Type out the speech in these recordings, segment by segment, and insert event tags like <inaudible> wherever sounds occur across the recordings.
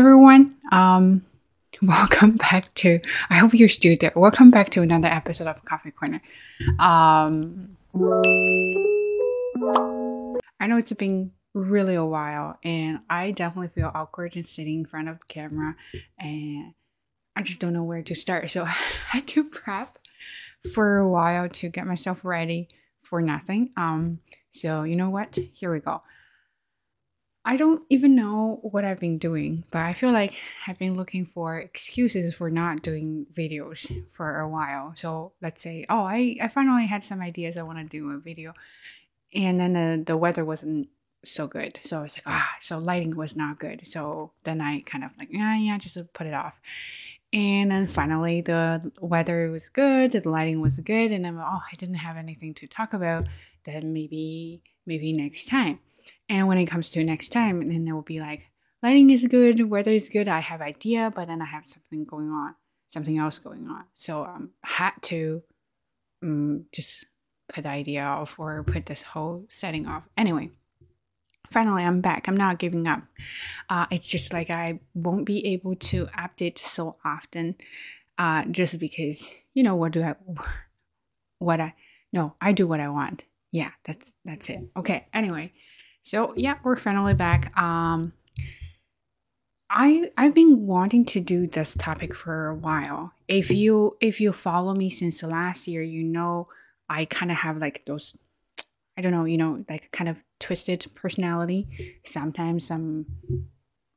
everyone. Um, <laughs> welcome back to. I hope you're still there. Welcome back to another episode of Coffee Corner. Um, I know it's been really a while, and I definitely feel awkward in sitting in front of the camera, and I just don't know where to start. So <laughs> I had to prep for a while to get myself ready for nothing. Um, so you know what? Here we go. I don't even know what I've been doing, but I feel like I've been looking for excuses for not doing videos for a while. So let's say, oh, I, I finally had some ideas I want to do a video. And then the, the weather wasn't so good. So I was like, ah, so lighting was not good. So then I kind of like, yeah, yeah, just put it off. And then finally the weather was good, the lighting was good, and I'm oh, I didn't have anything to talk about. Then maybe maybe next time. And when it comes to next time, and then it will be like, lighting is good, weather is good, I have idea, but then I have something going on, something else going on. So um had to um, just put the idea off or put this whole setting off. Anyway, finally I'm back. I'm not giving up. Uh, it's just like I won't be able to update so often, uh, just because you know what do I, what I no I do what I want. Yeah, that's that's it. Okay. Anyway, so yeah, we're finally back. Um, I I've been wanting to do this topic for a while. If you if you follow me since last year, you know I kind of have like those I don't know, you know, like kind of twisted personality. Sometimes I'm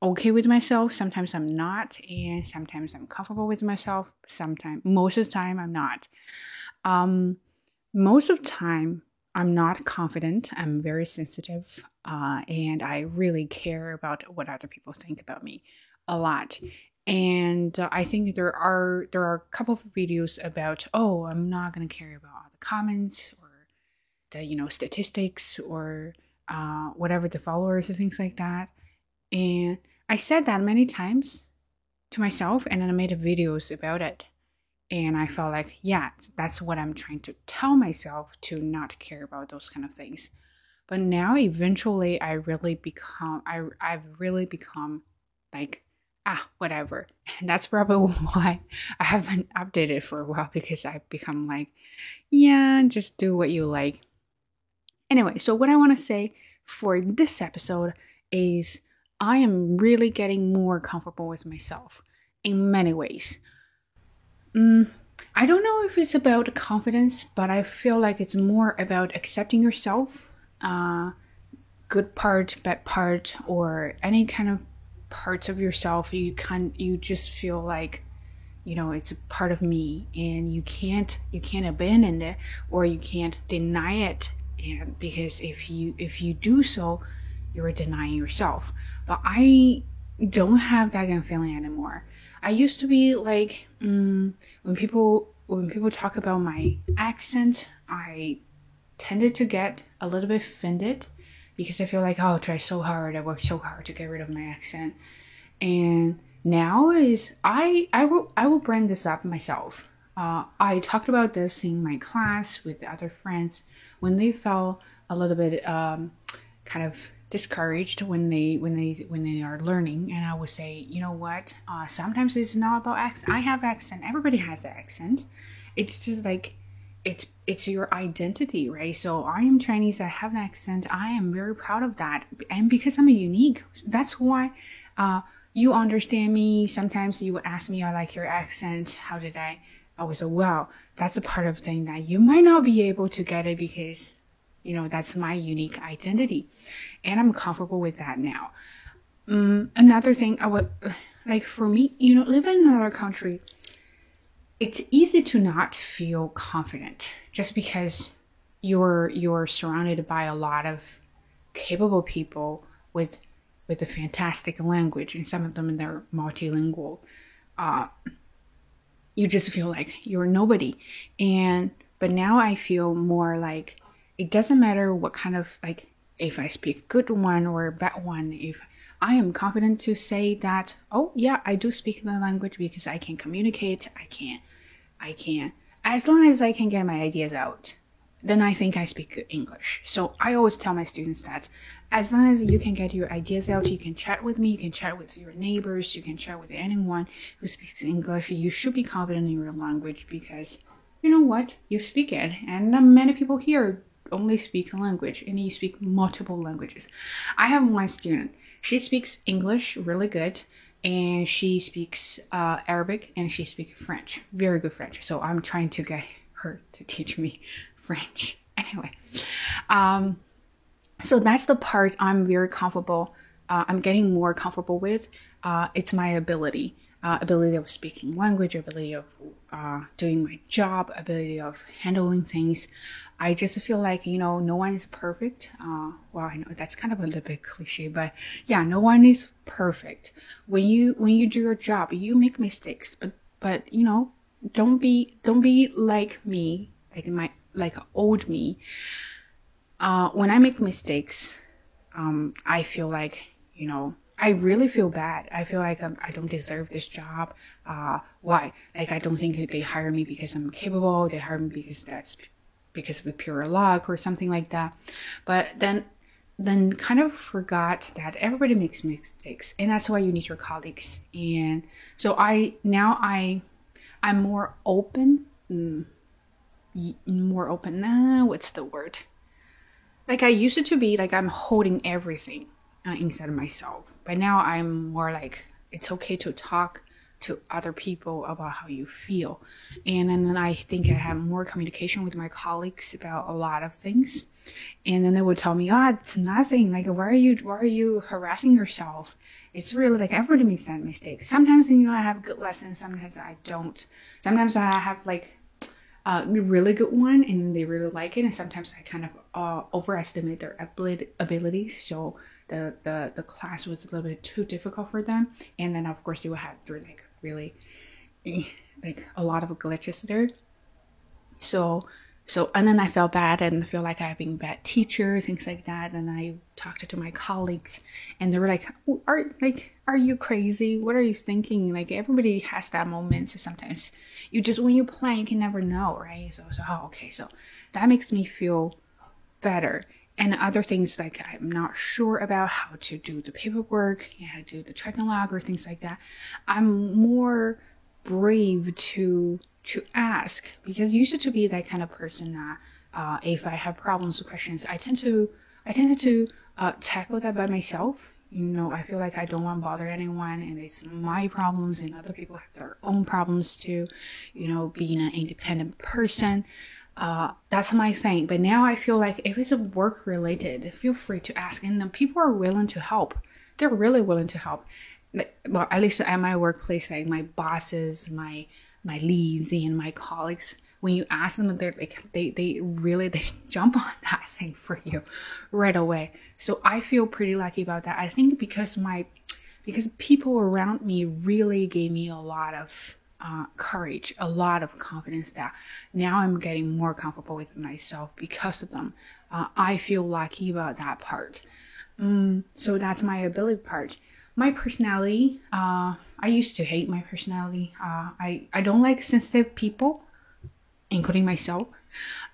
okay with myself, sometimes I'm not, and sometimes I'm comfortable with myself. Sometimes, most of the time, I'm not. Um, most of the time, I'm not confident. I'm very sensitive, uh, and I really care about what other people think about me a lot. And uh, I think there are there are a couple of videos about oh I'm not gonna care about all the comments or the you know statistics or uh, whatever the followers and things like that. And I said that many times to myself, and then I made videos about it. And I felt like, yeah, that's what I'm trying to tell myself to not care about those kind of things. But now, eventually, I really become, I, I've really become like, ah, whatever. <laughs> And that's probably <laughs> why I haven't updated for a while because I've become like, yeah, just do what you like. Anyway, so what I want to say for this episode is I am really getting more comfortable with myself in many ways. Mm, I don't know if it's about confidence, but I feel like it's more about accepting yourself, uh, good part, bad part, or any kind of parts of yourself. You can you just feel like you know it's a part of me and you can't you can't abandon it or you can't deny it. And because if you if you do so you're denying yourself. But i don't have that kind of feeling anymore i used to be like mm, when people when people talk about my accent i tended to get a little bit offended because i feel like oh I try so hard i work so hard to get rid of my accent. And now is i i will i will bring this up myself. Uh, I talked about this in my class with other friends when they felt a little bit um, kind of discouraged when they when they when they are learning. And i would say you know what? Uh, sometimes it's not about accent. I have accent. Everybody has accent. It's just like it's it's your identity right? So i am chinese. I have an accent. I am very proud of that. And because i'm a unique that's why uh, you understand me. Sometimes you would ask me i like your accent. How did i I was like, wow, that's a part of thing that you might not be able to get it because, you know, that's my unique identity. And I'm comfortable with that now. Um, another thing I would <sighs> like for me, you know, living in another country, it's easy to not feel confident just because you're you're surrounded by a lot of capable people with with a fantastic language and some of them they're multilingual. Uh, you just feel like you're nobody. And but now I feel more like it doesn't matter what kind of like if I speak good one or bad one, if I am confident to say that, oh yeah, I do speak the language because I can communicate, I can I can as long as I can get my ideas out. then I think I speak good English. So I always tell my students that as long as you can get your ideas out, you can chat with me, you can chat with your neighbors, you can chat with anyone who speaks English. You should be confident in your language because you know what? You speak it, and many people here only speak a language, and you speak multiple languages. I have one student. She speaks English really good, and she speaks uh, Arabic, and she speaks French, very good French. So I'm trying to get her to teach me <laughs> French. <laughs> Anyway, um, so that's the part I'm very comfortable. Uh, I'm getting more comfortable with. Uh, it's my ability, uh, ability of speaking language, ability of uh, doing my job, ability of handling things. I just feel like you know no one is perfect. Uh, well, I know that's kind of a little bit cliche, but yeah, no one is perfect. When you when you do your job, you make mistakes, but but you know don't be don't be like me, like my like old me. Uh, when I make mistakes, um, I feel like you know I really feel bad. I feel like um, I don't deserve this job. Uh, why? Like I don't think they hire me because I'm capable. They hire me because that's because of pure luck or something like that. But then then kind of forgot that everybody makes mistakes and that's why you need your colleagues and so i now i i'm more open mm, more open. Nah, what's the word? Like I used to be like I'm holding everything uh, inside of myself, but now I'm more like it's okay to talk to other people about how you feel, and then I think I have more communication with my colleagues about a lot of things, and then they would tell me, "Oh, it's nothing. Like, why are you why are you harassing yourself?" It's really like everybody makes that mistake. Sometimes you know I have good lessons, sometimes I don't. Sometimes I have like a really good one and they really like it and sometimes i kind of uh, overestimate their abilities. So the, the the class was a little bit too difficult for them. And then of course you will had like really like a lot of glitches there. So so and then i felt bad and feel like i've been a bad teacher things like that. And i talked to my colleagues and they were like are like are you crazy? What are you thinking? Like everybody has that moment so sometimes. You just when you plan you can never know right? So so oh, okay. So that makes me feel better. And other things like i'm not sure about how to do the paperwork how to do the tracking log or things like that. I'm more brave to to ask because used to be that kind of person that uh, if I have problems or questions, I tend to I tend to uh, tackle that by myself. You know, I feel like I don't want to bother anyone, and it's my problems, and other people have their own problems too. You know, being an independent person, uh, that's my thing. But now I feel like if it's a work related, feel free to ask, and the people are willing to help. They're really willing to help. Well, at least at my workplace, like my bosses, my my leads and my colleagues when you ask them they're like they they really <laughs> they jump on that <laughs> thing for you right away. So i feel pretty lucky about that. I think because my because people around me really gave me a lot of uh, courage a lot of confidence that now i'm getting more comfortable with myself because of them. Uh, i feel lucky about that part. Mm, so that's my ability part my personality uh, i used to hate my personality. Uh, I, I don't like sensitive people including myself.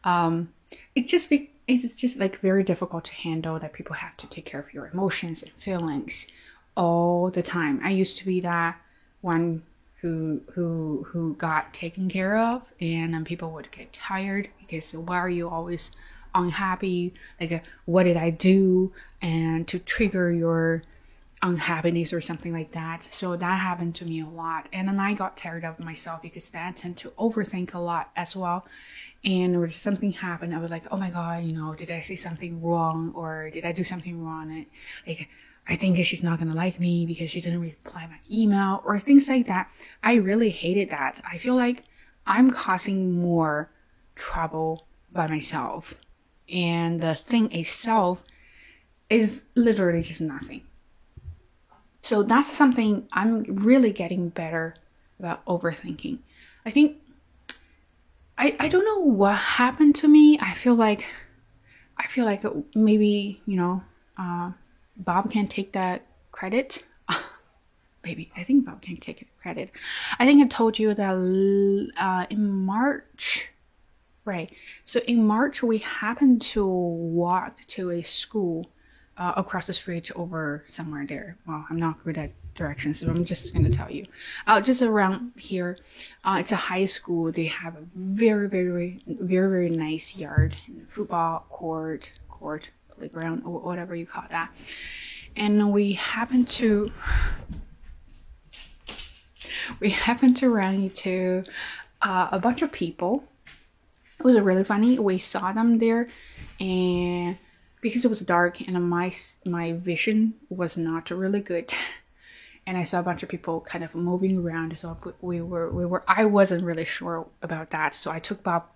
Um, it's just it's just like very difficult to handle that people have to take care of your emotions and feelings all the time. I used to be that one who who who got taken care of and then people would get tired because why are you always unhappy? Like what did i do? And to trigger your unhappiness or something like that. So that happened to me a lot. And then I got tired of myself because I tend to overthink a lot as well. And or something happened, I was like, oh my God, you know, did I say something wrong or did I do something wrong? And like, I think she's not going to like me because she didn't reply my email or things like that. I really hated that. I feel like I'm causing more trouble by myself. And the thing itself is literally just nothing. So that's something I'm really getting better about overthinking. I think I I don't know what happened to me. I feel like I feel like maybe you know uh, Bob can take that credit. <laughs> maybe I think Bob can take credit. I think I told you that uh, in March Right. So in March, we happened to walk to a school uh, across the street over somewhere there. Well, I'm not good at directions, so I'm just going to tell you. Uh, just around here, uh, it's a high school. They have a very, very, very, very nice yard, football court, court, playground, or whatever you call that. And we happened to, we happened to run into uh, a bunch of people. It was really funny. We saw them there, and because it was dark and my my vision was not really good. <laughs> And i saw a bunch of people kind of moving around so we were we were i wasn't really sure about that. So i took bob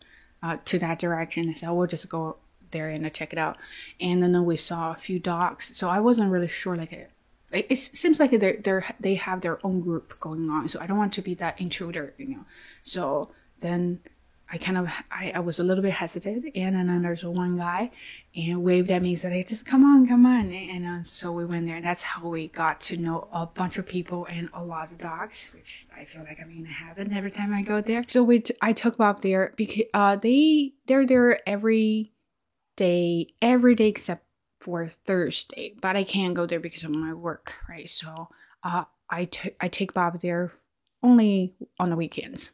uh, to that direction. And said we'll just go there and check it out. And then we saw a few dogs. So i wasn't really sure like it, it seems like they're, they're they have their own group going on. So i don't want to be that intruder you know. So then I kind of I, I was a little bit hesitant, and then there's one guy and waved at me and said, "Hey, just come on, come on!" And uh, so we went there. And that's how we got to know a bunch of people and a lot of dogs, which I feel like I'm in heaven every time I go there. So we t- I took Bob there because uh they they're there every day, every day except for Thursday, but I can't go there because of my work, right? So uh I, t- I take Bob there only on the weekends,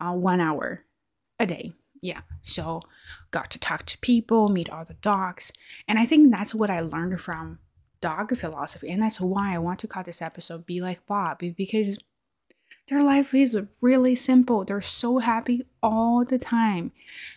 uh, one hour a day. Yeah. So got to talk to people, meet all the dogs. And I think that's what I learned from dog philosophy. And that's why I want to call this episode Be Like Bob, because their life is really simple. They're so happy all the time.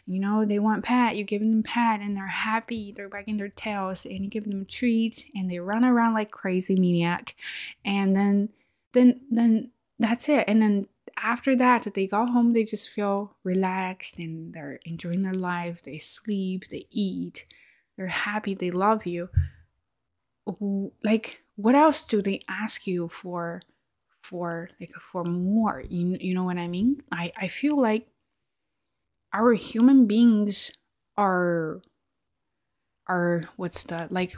You know, they want pet, you give them pet and they're happy. They're wagging their tails and you give them treats and they run around like crazy maniac. And then then then that's it. And then after that, they go home, they just feel relaxed and they're enjoying their life. They sleep, they eat, they're happy, they love you. Like, what else do they ask you for? For like for more, you, you know what I mean? I, I feel like our human beings are are what's the like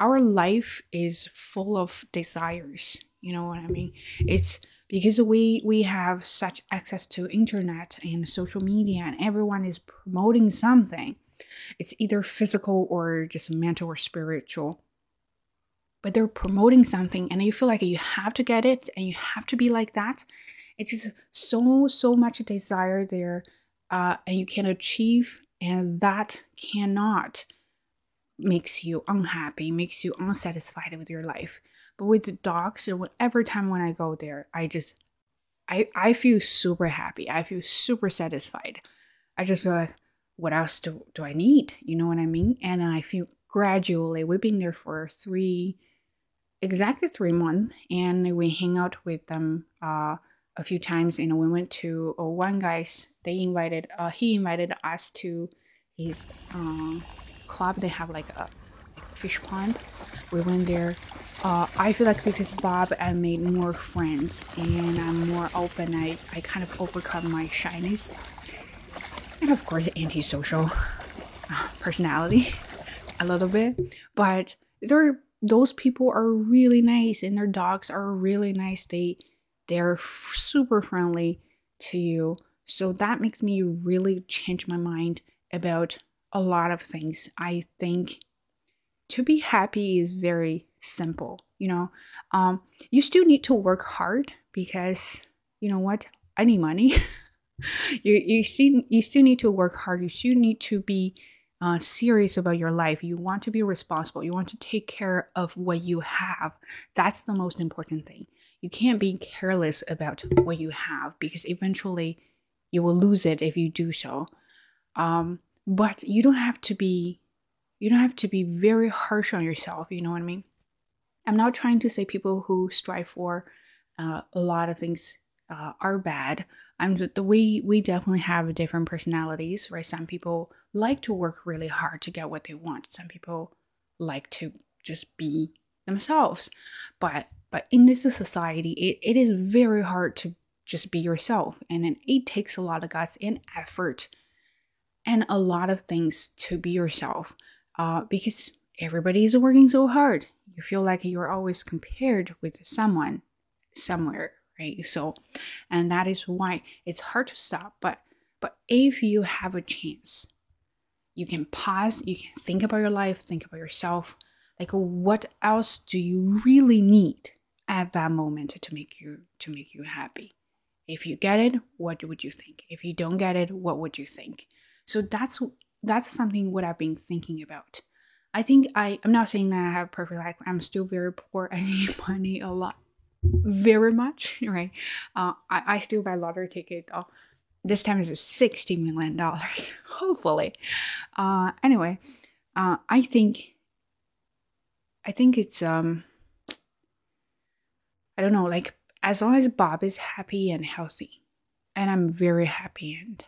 our life is full of desires you know what i mean it's because we we have such access to internet and social media and everyone is promoting something. It's either physical or just mental or spiritual. But they're promoting something and you feel like you have to get it and you have to be like that. It is so so much desire there uh, and you can achieve and that cannot makes you unhappy makes you unsatisfied with your life but with the dogs, whatever time when I go there, I just I I feel super happy. I feel super satisfied. I just feel like what else do, do I need? You know what I mean? And I feel gradually we've been there for three exactly three months and we hang out with them uh a few times and we went to uh, one guy's they invited uh he invited us to his um club they have like a fish pond we went there uh, I feel like because Bob, I made more friends and I'm more open. I, I kind of overcome my shyness and of course antisocial uh, personality <laughs> a little bit. But there, those people are really nice and their dogs are really nice. They they're super friendly to you. So that makes me really change my mind about a lot of things. I think to be happy is very simple you know? Um you still need to work hard because you know what? I need money. <laughs> You you see you still need to work hard. You still need to be uh, serious about your life. You want to be responsible. You want to take care of what you have. That's the most important thing. You can't be careless about what you have because eventually you will lose it if you do so. Um, but you don't have to be you don't have to be very harsh on yourself you know what i mean I'm not trying to say people who strive for uh, a lot of things uh, are bad. I'm the we we definitely have different personalities, right? Some people like to work really hard to get what they want. Some people like to just be themselves. But but in this society, it, it is very hard to just be yourself. And then it takes a lot of guts and effort and a lot of things to be yourself. Uh, because everybody is working so hard you feel like you're always compared with someone somewhere right so and that is why it's hard to stop but But if you have a chance, you can pause, you can think about your life, think about yourself. Like what else do you really need at that moment to make you to make you happy? If you get it, what would you think? If you don't get it, what would you think? So that's that's something what I've been thinking about. I think I I'm not saying that I have perfect life. I'm still very poor. <laughs> I need money a lot, very much. <laughs> Right? Uh, I I still buy lottery ticket. Oh, this time is sixty million dollars. <laughs> Hopefully. Uh, anyway, uh, I think I think it's um I don't know like as long as Bob is happy and healthy, and I'm very happy and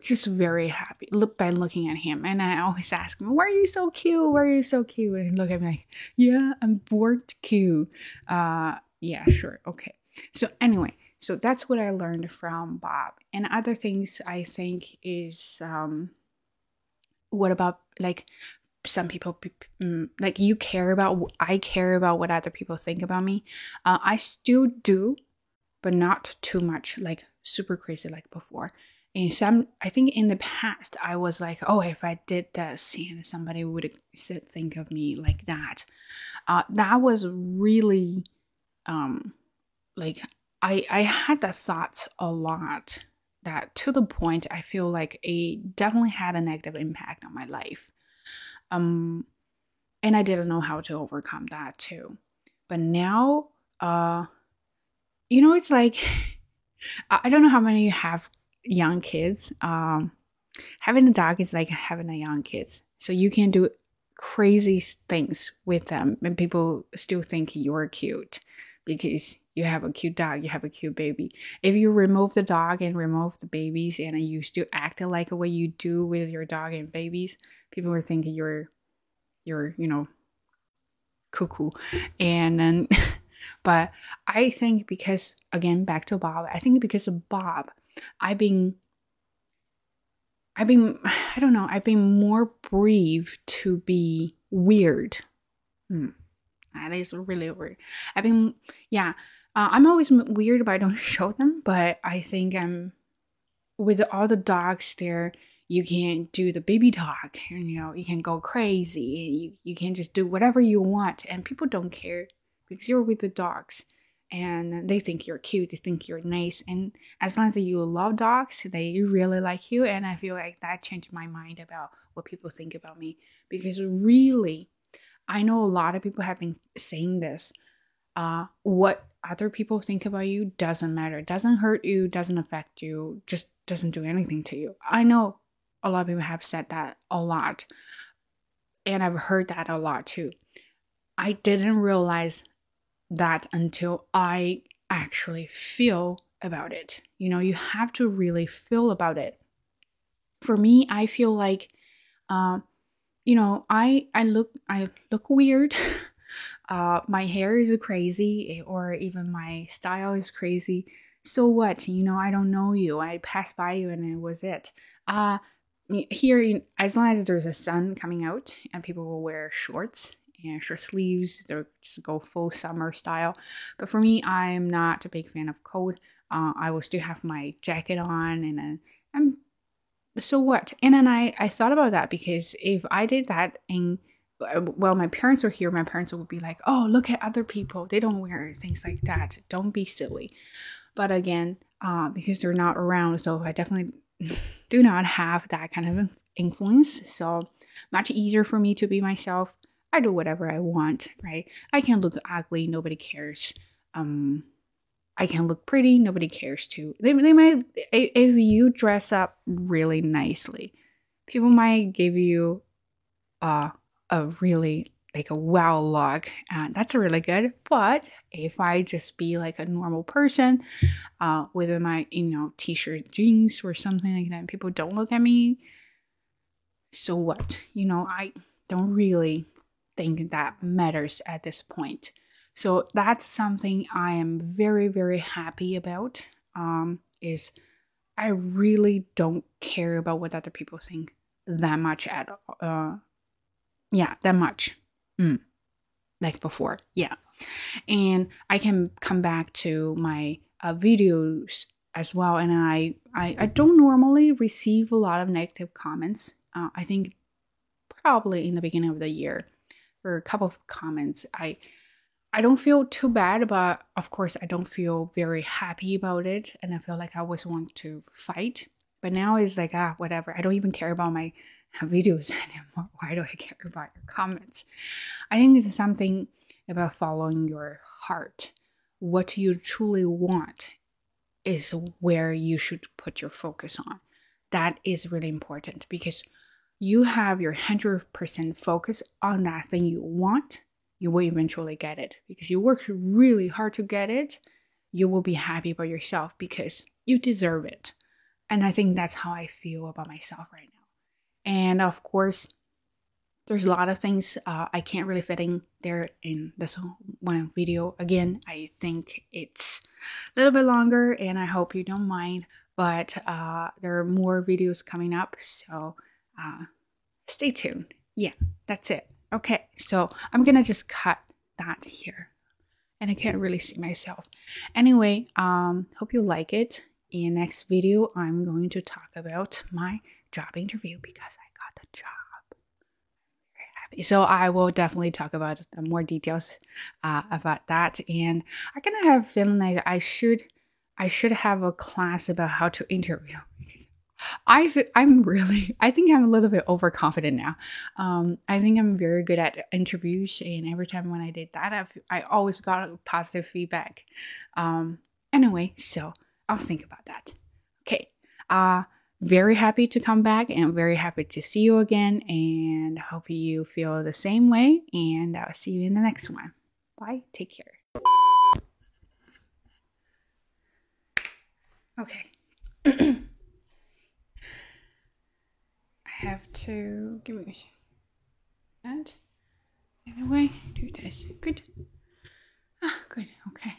just very happy look by looking at him. And I always ask him, "Why are you so cute? Why are you so cute?" And look at me like, "Yeah, I'm bored cute." Uh, yeah, sure, okay. So anyway, so that's what I learned from Bob. And other things I think is um, what about like some people mm, like you care about i care about what other people think about me uh, i still do but not too much like super crazy like before and some i think in the past i was like oh if i did this and somebody would think of me like that. Uh, that was really um like i i had that thoughts a lot that to the point i feel like it definitely had a negative impact on my life. Um and i didn't know how to overcome that too. But now uh you know it's like <laughs> i don't know how many you have young kids um having a dog is like having a young kids so you can do crazy things with them and people still think you're cute because you have a cute dog, you have a cute baby. If you remove the dog and remove the babies and you still act like what you do with your dog and babies, people will think you're you're, you know, cuckoo. And then <laughs> but I think because again back to Bob, I think because of Bob, I've been I've been <sighs> I don't know, I've been more brave to be weird. Hmm. That is really weird. I've been yeah, uh, I'm always weird, but I don't <laughs> show them. But I think I'm with all the dogs there. You can do the baby talk, and you know you can go crazy. and You you can just do whatever you want, and people don't care because you're with the dogs, and they think you're cute. They think you're nice, and as long as you love dogs, they really like you. And I feel like that changed my mind about what people think about me because really, I know a lot of people have been saying this. Uh, what other people think about you doesn't matter. Doesn't hurt you, doesn't affect you, just doesn't do anything to you. I know a lot of people have said that a lot. And I've heard that a lot too. I didn't realize that until I actually feel about it. You know, you have to really feel about it. For me, I feel like uh, you know, I I look I look weird <laughs> uh, my hair is crazy eh, or even my style is crazy. So what? You know, I don't know you. I passed by you and it was it. Uh, here, as long as there's a sun coming out and people will wear shorts and short sleeves, they'll just go full summer style. But for me, I'm not a big fan of cold. Uh, I will still have my jacket on and I'm so what? And then I, I thought about that because if I did that uh, well, my parents were here, my parents would be like, oh, look at other people. They don't wear things like that. Don't be silly. But again, uh, because they're not around, so I definitely <laughs> do not have that kind of influence. So much easier for me to be myself. I do whatever I want, right? I can look ugly, nobody cares. Um, I can look pretty, nobody cares too. They, they might, if you dress up really nicely, people might give you uh, a really like a wow look and that's really good but if i just be like a normal person uh with my you know t-shirt jeans or something like that people don't look at me so what you know i don't really think that matters at this point so that's something i am very very happy about um is i really don't care about what other people think that much at uh yeah, that much. Mm. Like before. Yeah. And I can come back to my uh, videos as well. And I, I, I don't normally receive a lot of negative comments. Uh, I think probably in the beginning of the year, for a couple of comments, I, I don't feel too bad, but of course, I don't feel very happy about it. And I feel like I always want to fight. But now it's like, ah, whatever. I don't even care about my <laughs> videos <laughs> anymore. Why do I care about your comments? I think this is something about following your heart. What you truly want is where you should put your focus on. That is really important because you have your 100% focus on that thing you want, you will eventually get it because you worked really hard to get it. You will be happy about yourself because you deserve it. And I think that's how I feel about myself right now. And of course, there's a lot of things uh, I can't really fit in there in this one video. Again, I think it's a little bit longer and I hope you don't mind, but uh, there are more videos coming up, so uh, stay tuned. Yeah, that's it. Okay, so I'm gonna just cut that here and I can't really see myself. Anyway, um, hope you like it. In next video, I'm going to talk about my job interview because I got the job. So I will definitely talk about more details uh, about that. And I kind of have feeling like I should I should have a class about how to interview. <laughs> I I'm really <laughs> I think I'm a little bit overconfident now. Um, I think I'm very good at interviews, and every time when I did that, I've, I always got positive feedback. Um, anyway, so I'll think about that. Okay. Uh very happy to come back and very happy to see you again and hope you feel the same way and I'll see you in the next one. Bye. Take care. Okay. <clears throat> I have to give me that. Anyway, do this. Good. Ah, good. Okay.